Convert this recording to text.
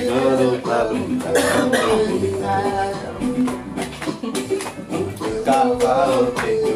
geruk lalu do.